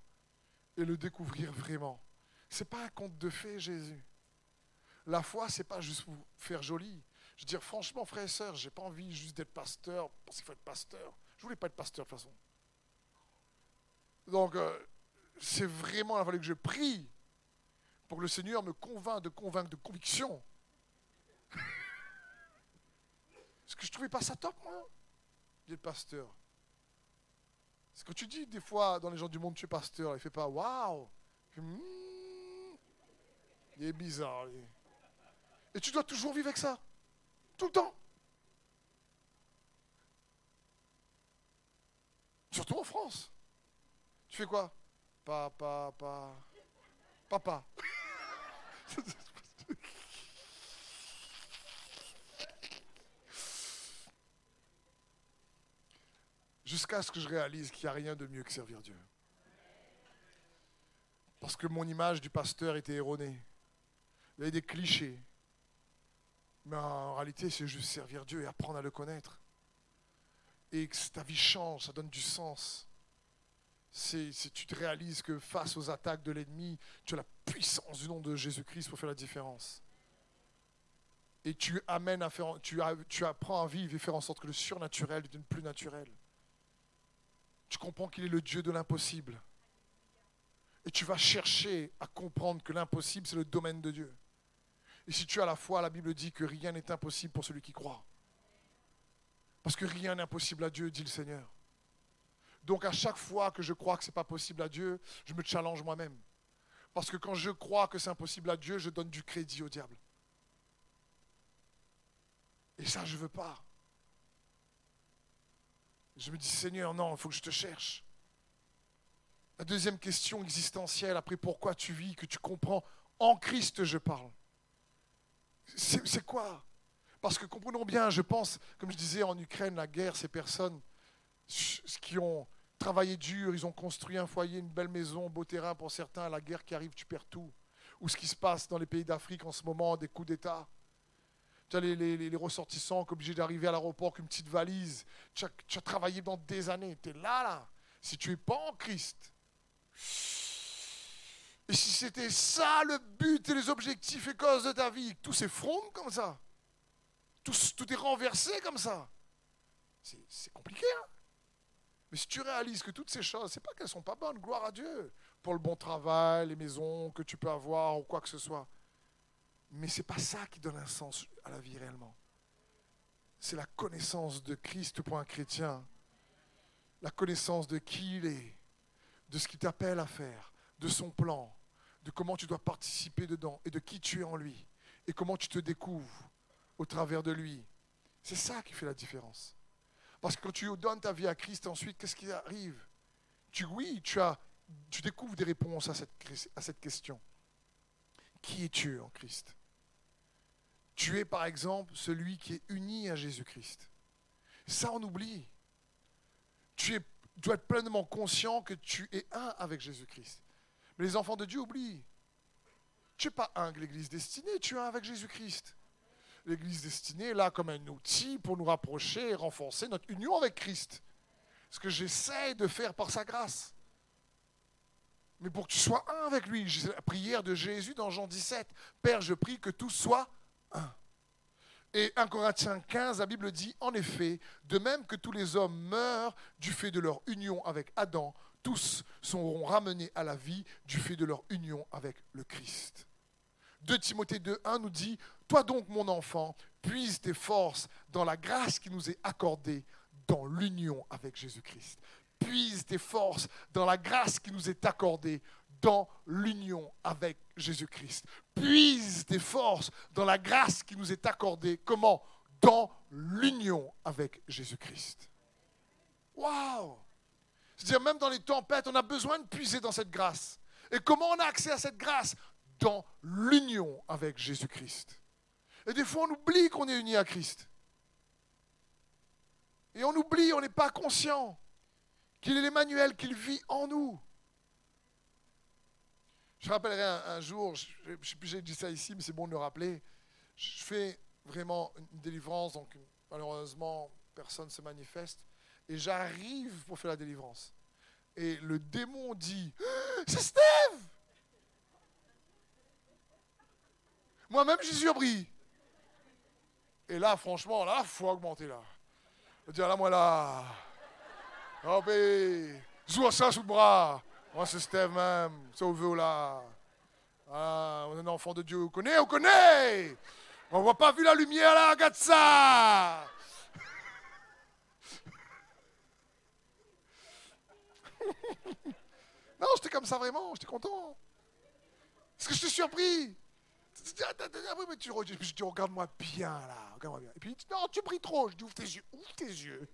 et le découvrir vraiment. Ce n'est pas un conte de fées, Jésus. La foi, c'est pas juste vous faire joli. Je veux dire, franchement, frères et sœurs, j'ai pas envie juste d'être pasteur parce qu'il faut être pasteur. Je voulais pas être pasteur de toute façon. Donc, euh, c'est vraiment, il a fallu que je prie pour que le Seigneur me convainc de convaincre de conviction. Parce que je trouvais pas ça top, moi, dit le pasteur. C'est que tu dis des fois dans les gens du monde, tu es pasteur, il fait pas waouh. Hmm, il est bizarre. Et tu dois toujours vivre avec ça. Tout le temps. Surtout en France. Tu fais quoi? Papa, papa, papa. Jusqu'à ce que je réalise qu'il n'y a rien de mieux que servir Dieu. Parce que mon image du pasteur était erronée. Il y avait des clichés. Mais en réalité, c'est juste servir Dieu et apprendre à le connaître. Et que ta vie change, ça donne du sens. C'est, tu te réalises que face aux attaques de l'ennemi, tu as la puissance du nom de Jésus-Christ pour faire la différence. Et tu amènes à faire, tu, tu apprends à vivre et faire en sorte que le surnaturel devienne plus naturel. Tu comprends qu'il est le Dieu de l'impossible. Et tu vas chercher à comprendre que l'impossible, c'est le domaine de Dieu. Et si tu as la foi, la Bible dit que rien n'est impossible pour celui qui croit. Parce que rien n'est impossible à Dieu, dit le Seigneur. Donc à chaque fois que je crois que ce n'est pas possible à Dieu, je me challenge moi-même. Parce que quand je crois que c'est impossible à Dieu, je donne du crédit au diable. Et ça, je ne veux pas. Je me dis, Seigneur, non, il faut que je te cherche. La deuxième question existentielle, après pourquoi tu vis, que tu comprends, en Christ je parle. C'est quoi? Parce que comprenons bien, je pense, comme je disais en Ukraine, la guerre, ces personnes qui ont travaillé dur, ils ont construit un foyer, une belle maison, beau terrain pour certains, la guerre qui arrive, tu perds tout. Ou ce qui se passe dans les pays d'Afrique en ce moment, des coups d'État. Tu as les, ressortissants qui sont obligés d'arriver à l'aéroport avec une petite valise. Tu as, travaillé dans des années, tu es là, là. Si tu n'es pas en Christ, et si c'était ça le but et les objectifs et causes de ta vie, tout s'effronte comme ça, tout, est renversé comme ça, c'est compliqué. Hein Mais si tu réalises que toutes ces choses, c'est pas qu'elles sont pas bonnes, gloire à Dieu, pour le bon travail, les maisons que tu peux avoir ou quoi que ce soit. Mais c'est pas ça qui donne un sens à la vie réellement. C'est la connaissance de Christ pour un chrétien. La connaissance de qui il est, de ce qu'il t'appelle à faire, de son plan, de comment tu dois participer dedans et de qui tu es en lui et comment tu te découvres au travers de lui. C'est ça qui fait la différence. Parce que quand tu donnes ta vie à Christ, ensuite, qu'est-ce qui arrive? Tu, Oui, tu, as, tu découvres des réponses à cette, à cette question. Qui es-tu en Christ? Tu es par exemple celui qui est uni à Jésus-Christ. Ça, on oublie. Tu es dois être pleinement conscient que tu es un avec Jésus-Christ. Mais les enfants de Dieu oublient. Tu n'es pas un avec l'Église destinée, tu es un avec Jésus-Christ. L'Église destinée est là comme un outil pour nous rapprocher et renforcer notre union avec Christ. Ce que j'essaie de faire par sa grâce. Mais pour que tu sois un avec lui, la prière de Jésus dans Jean 17, Père, je prie que tout soit un. Et 1 Corinthiens 15, la Bible dit, en effet, de même que tous les hommes meurent du fait de leur union avec Adam, tous seront ramenés à la vie du fait de leur union avec le Christ. 2 Timothée 2, 1 nous dit, Toi donc, mon enfant, puise tes forces dans la grâce qui nous est accordée dans l'union avec Jésus-Christ. Puise tes forces dans la grâce qui nous est accordée dans l'union avec Jésus-Christ. Puise tes forces dans la grâce qui nous est accordée. Comment? Dans l'union avec Jésus-Christ. Waouh C'est-à-dire, même dans les tempêtes, on a besoin de puiser dans cette grâce. Et comment on a accès à cette grâce? Dans l'union avec Jésus-Christ. Et des fois, on oublie qu'on est uni à Christ. Et on oublie, on n'est pas conscient qu'il est l'Emmanuel, qu'il vit en nous. Je rappellerai un, jour, je ne sais plus si j'ai dit ça ici, mais c'est bon de le rappeler. Je fais vraiment une délivrance, donc malheureusement, personne ne se manifeste. Et j'arrive pour faire la délivrance. Et le démon dit C'est Steve Moi-même, j'y suis surpris. Et là, franchement, là, faut augmenter là. Dire là, moi là. Hop, joue ça sous le bras. Moi, c'est Steve même. C'est au là. Ah, on est un enfant de Dieu. On connaît, on connaît. On voit pas vu la lumière là, regarde ça. non, j'étais comme ça vraiment, j'étais content. Est-ce que je suis surpris oui, mais tu, je dis, regarde-moi bien, là. Regarde-moi bien. Et puis, il dit, non, tu brilles trop. Je dis, ouvre tes yeux. Ouvre tes yeux.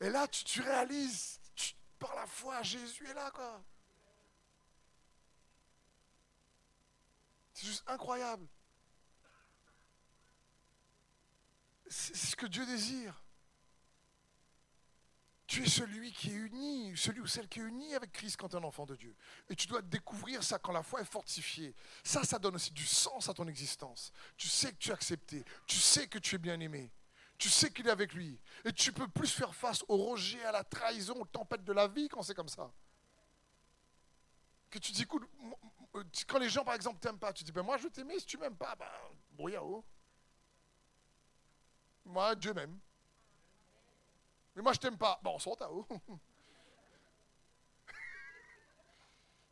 Et là, tu, tu réalises, par la foi, Jésus est là, quoi. C'est juste incroyable. C'est ce que Dieu désire. Tu es celui qui est uni, celui ou celle qui est uni avec Christ quand tu es un enfant de Dieu. Et tu dois découvrir ça quand la foi est fortifiée. Ça, ça donne aussi du sens à ton existence. Tu sais que tu es accepté. Tu sais que tu es bien aimé. Tu sais qu'il est avec lui. Et tu peux plus faire face au rejet, à la trahison, aux tempêtes de la vie quand c'est comme ça. Que tu dis, écoute, euh, quand les gens, par exemple, t'aiment pas, tu dis, ben moi je veux t'aimer, si tu m'aimes pas, ben, brouillard. Moi, Dieu m'aime. Mais moi, je t'aime pas. Bon, on sort à haut.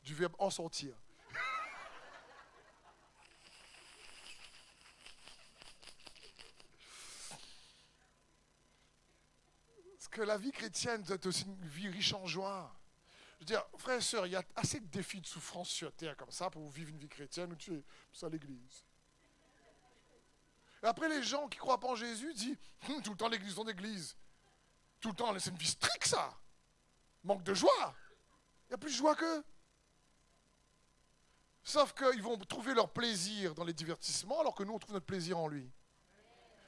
Du verbe en sortir. Parce que la vie chrétienne être aussi une vie riche en joie. Je veux dire, frères et sœurs, il y a assez de défis de souffrance sur terre comme ça pour vivre une vie chrétienne où tu es plus à l'église. Après, les gens qui croient pas en Jésus disent tout le temps l'église, ton église. Tout le temps, c'est une vie stricte, ça. Manque de joie. Il n'y a plus de joie qu'eux. Sauf qu'ils vont trouver leur plaisir dans les divertissements, alors que nous, on trouve notre plaisir en lui.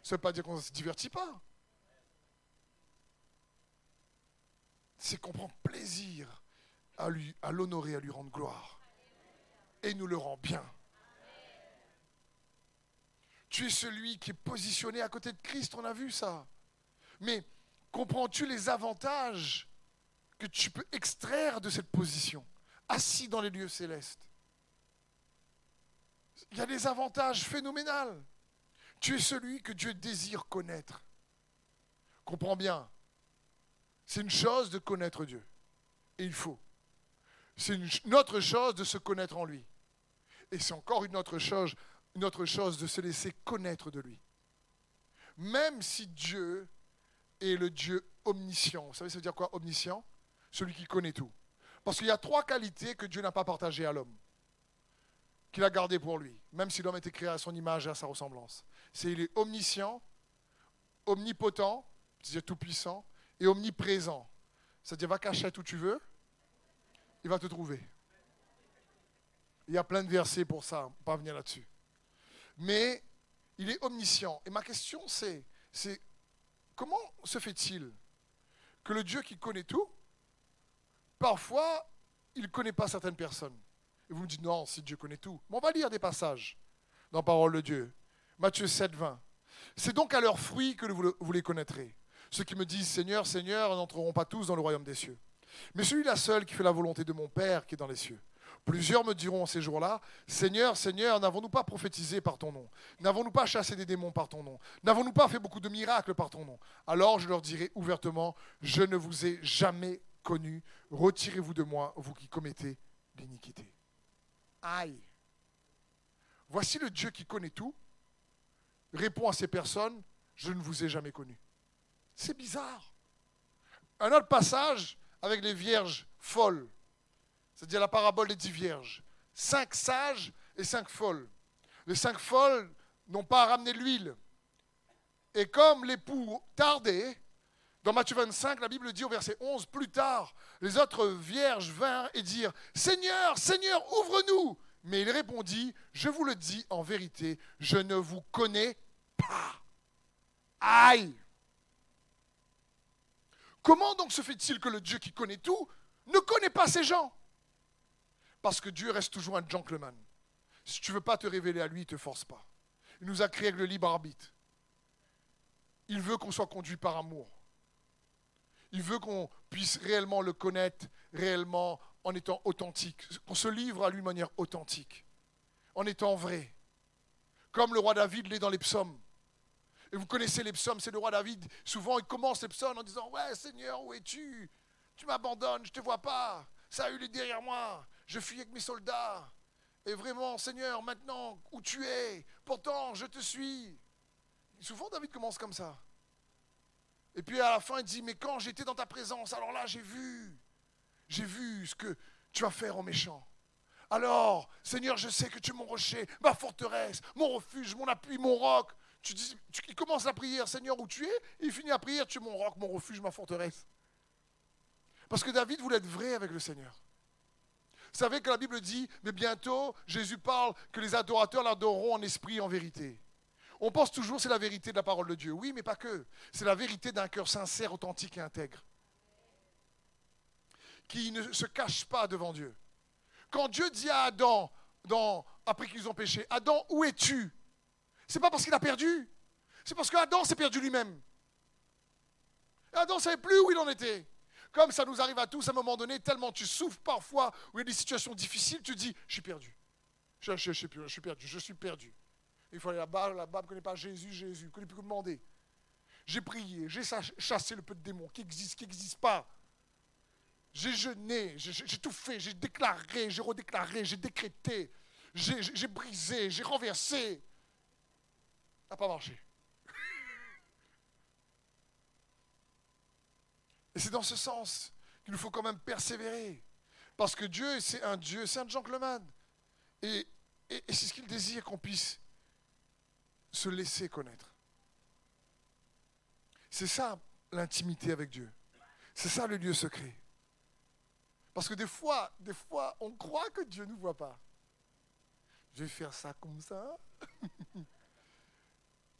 Ça ne veut pas dire qu'on ne se divertit pas. C'est qu'on prend plaisir à lui, à l'honorer, à lui rendre gloire. Et nous le rend bien. Tu es celui qui est positionné à côté de Christ, on a vu ça. Mais comprends-tu les avantages que tu peux extraire de cette position, assis dans les lieux célestes? Il y a des avantages phénoménaux. Tu es celui que Dieu désire connaître. Comprends bien. C'est une chose de connaître Dieu. Et il faut. C'est une, autre chose de se connaître en lui. Et c'est encore une autre chose, une autre chose de se laisser connaître de lui. Même si Dieu est le Dieu omniscient. Vous savez, ça veut dire quoi omniscient? Celui qui connaît tout. Parce qu'il y a trois qualités que Dieu n'a pas partagées à l'homme, qu'il a gardées pour lui, même si l'homme était créé à son image et à sa ressemblance. C'est il est omniscient, omnipotent, c'est-à-dire tout-puissant, et omniprésent. C'est-à-dire va cacher où tu veux, il va te trouver. Il y a plein de versets pour ça, on va pas venir là-dessus. Mais il est omniscient. Et ma question c'est, c'est comment se fait-il que le Dieu qui connaît tout, parfois, il ne connaît pas certaines personnes Et vous me dites, non, si Dieu connaît tout. Mais on va lire des passages dans parole de Dieu. Matthieu 7, 20. C'est donc à leurs fruits que vous les connaîtrez. Ceux qui me disent, Seigneur, Seigneur, n'entreront pas tous dans le royaume des cieux. Mais celui-là seul qui fait la volonté de mon Père qui est dans les cieux. Plusieurs me diront ces jours-là, Seigneur, Seigneur, n'avons-nous pas prophétisé par ton nom? N'avons-nous pas chassé des démons par ton nom? N'avons-nous pas fait beaucoup de miracles par ton nom? Alors je leur dirai ouvertement, je ne vous ai jamais connu, retirez-vous de moi, vous qui commettez l'iniquité. Aïe. Voici le Dieu qui connaît tout, répond à ces personnes, je ne vous ai jamais connu. C'est bizarre. Un autre passage avec les vierges folles, c'est-à-dire la parabole des dix vierges. Cinq sages et cinq folles. Les cinq folles n'ont pas ramené l'huile. Et comme l'époux tardait, dans Matthieu 25, la Bible dit au verset 11, plus tard, les autres vierges vinrent et dirent, Seigneur, Seigneur, ouvre-nous. Mais il répondit, je vous le dis en vérité, je ne vous connais pas. Aïe Comment donc se fait-il que le Dieu qui connaît tout ne connaît pas ces gens? Parce que Dieu reste toujours un gentleman. Si tu ne veux pas te révéler à lui, il ne te force pas. Il nous a créé avec le libre arbitre. Il veut qu'on soit conduit par amour. Il veut qu'on puisse réellement le connaître, réellement en étant authentique, qu'on se livre à lui de manière authentique, en étant vrai. Comme le roi David l'est dans les psaumes. Et vous connaissez les psaumes, c'est le roi David. Souvent, il commence les psaumes en disant Ouais, Seigneur, où es-tu? Tu m'abandonnes, je ne te vois pas. Ça eu est derrière moi. Je fuis avec mes soldats. Et vraiment, Seigneur, maintenant, où tu es Pourtant, je te suis. Souvent, David commence comme ça. Et puis à la fin, il dit Mais quand j'étais dans ta présence, alors là, j'ai vu. J'ai vu ce que tu vas faire aux méchants. Alors, Seigneur, je sais que tu es mon rocher, ma forteresse, mon refuge, mon appui, mon roc. Tu dis, il commence la prière, Seigneur, où tu es Il finit la prière, tu es mon roc, mon refuge, ma forteresse. Parce que David voulait être vrai avec le Seigneur. Vous savez que la Bible dit, mais bientôt, Jésus parle que les adorateurs l'adoreront en esprit et en vérité. On pense toujours que c'est la vérité de la parole de Dieu. Oui, mais pas que. C'est la vérité d'un cœur sincère, authentique et intègre. Qui ne se cache pas devant Dieu. Quand Dieu dit à Adam, après qu'ils ont péché, Adam, où es-tu? C'est pas parce qu'il a perdu. C'est parce qu'Adam s'est perdu lui-même. Adam ne savait plus où il en était. Comme ça nous arrive à tous à un moment donné, tellement tu souffres parfois, où il y a des situations difficiles, tu dis, je suis perdu. Je, je, je, je suis perdu, je suis perdu. Il faut aller là-bas, là-bas, ne connaît pas Jésus, Jésus, ne connaît plus que demander. J'ai prié, j'ai chassé le peu de démons qui existent, qui n'existent pas. J'ai jeûné, j'ai tout fait, j'ai déclaré, j'ai redéclaré, j'ai décrété, j'ai brisé, j'ai renversé. Ça n'a pas marché. Et c'est dans ce sens qu'il nous faut quand même persévérer. Parce que Dieu, c'est un Dieu, c'est un gentleman. Et, c'est ce qu'il désire qu'on puisse se laisser connaître. C'est ça l'intimité avec Dieu. C'est ça le lieu secret. Parce que des fois, des fois, on croit que Dieu ne nous voit pas. Je vais faire ça comme ça.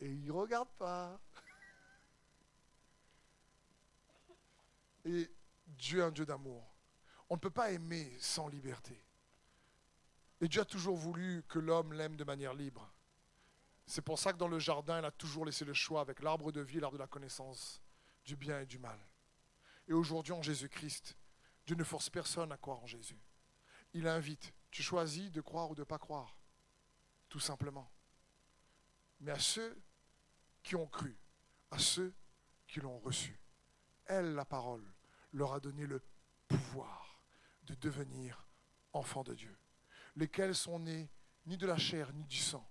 Et il ne regarde pas. Et Dieu est un Dieu d'amour. On ne peut pas aimer sans liberté. Et Dieu a toujours voulu que l'homme l'aime de manière libre. C'est pour ça que dans le jardin, il a toujours laissé le choix avec l'arbre de vie et l'arbre de la connaissance du bien et du mal. Et aujourd'hui, en Jésus-Christ, Dieu ne force personne à croire en Jésus. Il invite. Tu choisis de croire ou de ne pas croire. Tout simplement. Mais à ceux qui ont cru, à ceux qui l'ont reçu, elle, la parole, leur a donné le pouvoir de devenir enfants de Dieu, lesquels sont nés ni de la chair ni du sang,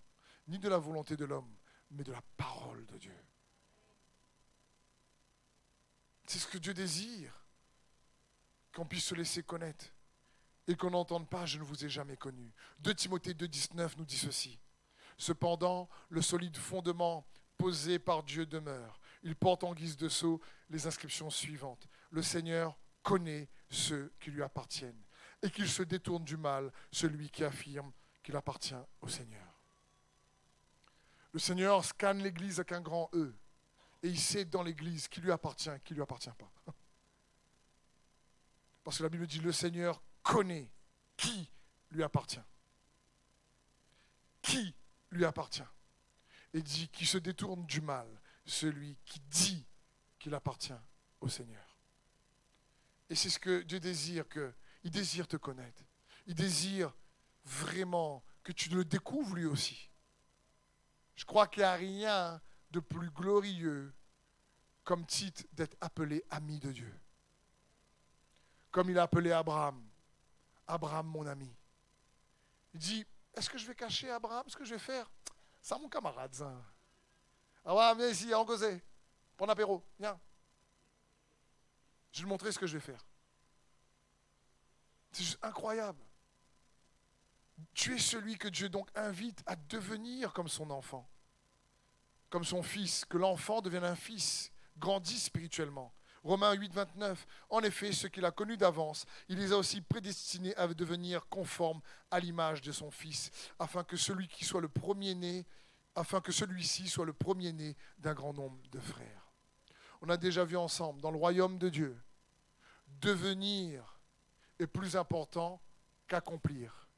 ni de la volonté de l'homme, mais de la parole de Dieu. C'est ce que Dieu désire, qu'on puisse se laisser connaître et qu'on n'entende pas je ne vous ai jamais connu. 2 Timothée 2,19 nous dit ceci. Cependant, le solide fondement posé par Dieu demeure. Il porte en guise de sceau les inscriptions suivantes. Le Seigneur connaît ceux qui lui appartiennent et qu'il se détourne du mal, celui qui affirme qu'il appartient au Seigneur. Le Seigneur scanne l'Église avec un grand E. Et il sait dans l'Église qui lui appartient, qui ne lui appartient pas. Parce que la Bible dit, le Seigneur connaît qui lui appartient. Qui lui appartient. Et dit qu'il se détourne du mal, celui qui dit qu'il appartient au Seigneur. Et c'est ce que Dieu désire, que, il désire te connaître. Il désire vraiment que tu le découvres lui aussi. Je crois qu'il n'y a rien de plus glorieux comme titre d'être appelé ami de Dieu. Comme il a appelé Abraham. Abraham, mon ami. Il dit, est-ce que je vais cacher Abraham? Ce que je vais faire Ça, mon camarade, ça. Abraham, viens ici, en causer. Prends apéro, viens. Je vais te montrer ce que je vais faire. C'est juste incroyable. Tu es celui que Dieu donc invite à devenir comme son enfant, comme son fils, que l'enfant devienne un fils, grandisse spirituellement. Romains 8, 29. En effet, ce qu'il a connu d'avance, il les a aussi prédestinés à devenir conformes à l'image de son Fils, afin que celui qui soit le premier-né, afin que celui-ci soit le premier-né d'un grand nombre de frères. On a déjà vu ensemble, dans le royaume de Dieu, devenir est plus important qu'accomplir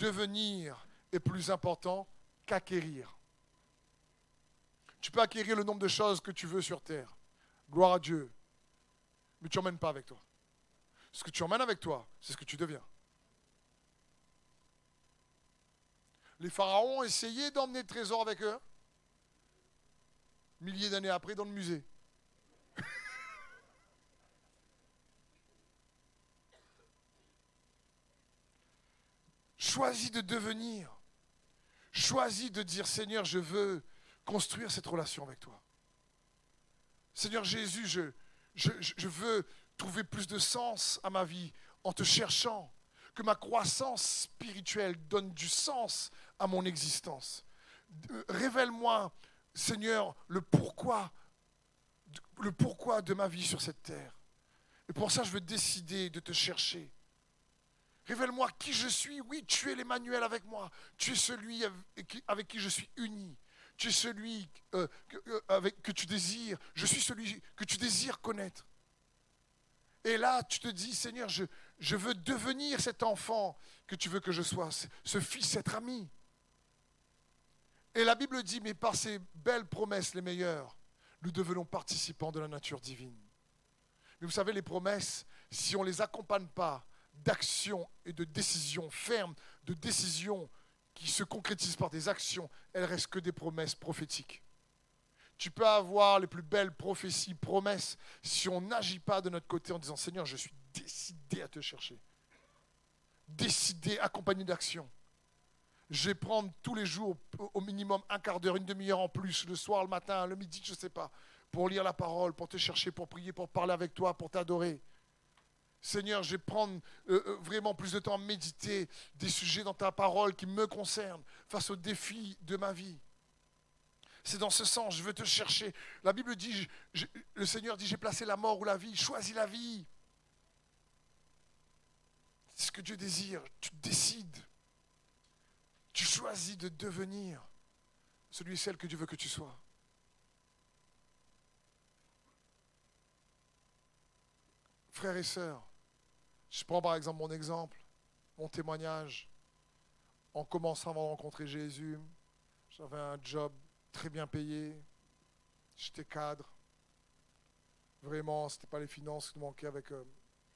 devenir est plus important qu'acquérir. Tu peux acquérir le nombre de choses que tu veux sur terre. Gloire à Dieu. Mais tu n'emmènes pas avec toi. Ce que tu emmènes avec toi, c'est ce que tu deviens. Les pharaons ont essayé d'emmener le trésor avec eux. Milliers d'années après, dans le musée. Choisis de devenir. Choisis de dire, Seigneur, je veux construire cette relation avec toi. Seigneur Jésus, je, je, veux trouver plus de sens à ma vie en te cherchant. Que ma croissance spirituelle donne du sens à mon existence. Révèle-moi Seigneur, le pourquoi, le pourquoi de ma vie sur cette terre. Et pour ça, je veux décider de te chercher. Révèle-moi qui je suis. Oui, tu es l'Emmanuel avec moi. Tu es celui avec qui je suis uni. Tu es celui euh, euh, avec, que tu désires. Je suis celui que tu désires connaître. Et là, tu te dis, Seigneur, je, je veux devenir cet enfant que tu veux que je sois, ce fils, cet ami. Et la Bible dit, mais par ces belles promesses les meilleures, nous devenons participants de la nature divine. Mais vous savez, les promesses, si on ne les accompagne pas d'actions et de décisions fermes, de décisions qui se concrétisent par des actions, elles restent que des promesses prophétiques. Tu peux avoir les plus belles prophéties, promesses, si on n'agit pas de notre côté en disant Seigneur, je suis décidé à te chercher. Décidé, accompagné d'action. Je vais prendre tous les jours au minimum un quart d'heure, une demi-heure en plus, le soir, le matin, le midi, je ne sais pas, pour lire la parole, pour te chercher, pour prier, pour parler avec toi, pour t'adorer. Seigneur, je vais prendre euh, euh, vraiment plus de temps à méditer des sujets dans ta parole qui me concernent face aux défis de ma vie. C'est dans ce sens, je veux te chercher. La Bible dit, le Seigneur dit, j'ai placé la mort ou la vie, choisis la vie. C'est ce que Dieu désire, tu décides. Tu choisis de devenir celui et celle que Dieu veut que tu sois. Frères et sœurs, je prends par exemple mon exemple, mon témoignage. En commençant à rencontrer Jésus, j'avais un job très bien payé, j'étais cadre. Vraiment, ce n'était pas les finances qui nous manquaient avec euh,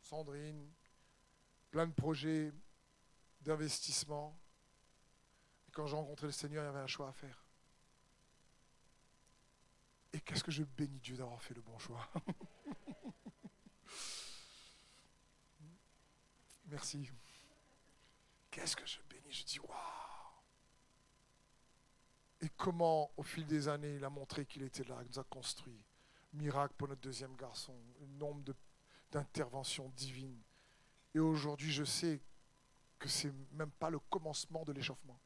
Sandrine. Plein de projets d'investissement. Quand j'ai rencontré le Seigneur, il y avait un choix à faire. Et qu'est-ce que je bénis Dieu d'avoir fait le bon choix. Merci. Qu'est-ce que je bénis Je dis, waouh Et comment, au fil des années, il a montré qu'il était là, il nous a construit. Miracle pour notre deuxième garçon, un nombre d'interventions divines. Et aujourd'hui, je sais que c'est même pas le commencement de l'échauffement.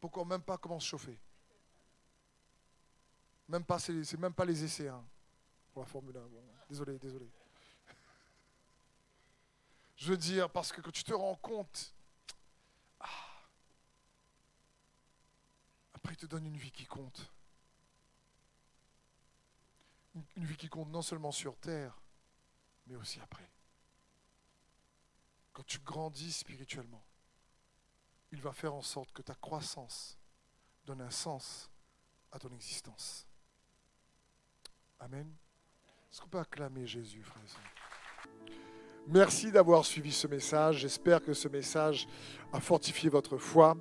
Pourquoi même pas comment se chauffer? Même pas, c'est même pas les essais hein, pour la Formule 1. désolé, désolé. Je veux dire, parce que quand tu te rends compte, ah, après il te donne une vie qui compte. Une, vie qui compte non seulement sur terre, mais aussi après. Quand tu grandis spirituellement, il va faire en sorte que ta croissance donne un sens à ton existence. Amen. Est-ce qu'on peut acclamer Jésus, frère et Merci d'avoir suivi ce message. J'espère que ce message a fortifié votre foi.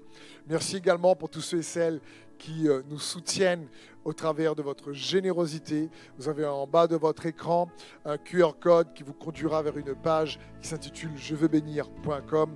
Merci également pour tous ceux et celles qui euh, nous soutiennent au travers de votre générosité. Vous avez en bas de votre écran un QR code qui vous conduira vers une page qui s'intitule je veux bénir.com.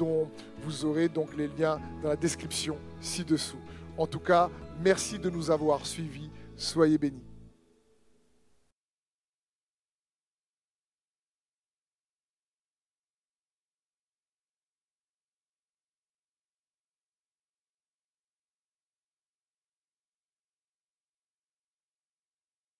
dont vous aurez donc les liens dans la description ci-dessous. En tout cas, merci de nous avoir suivis. Soyez bénis.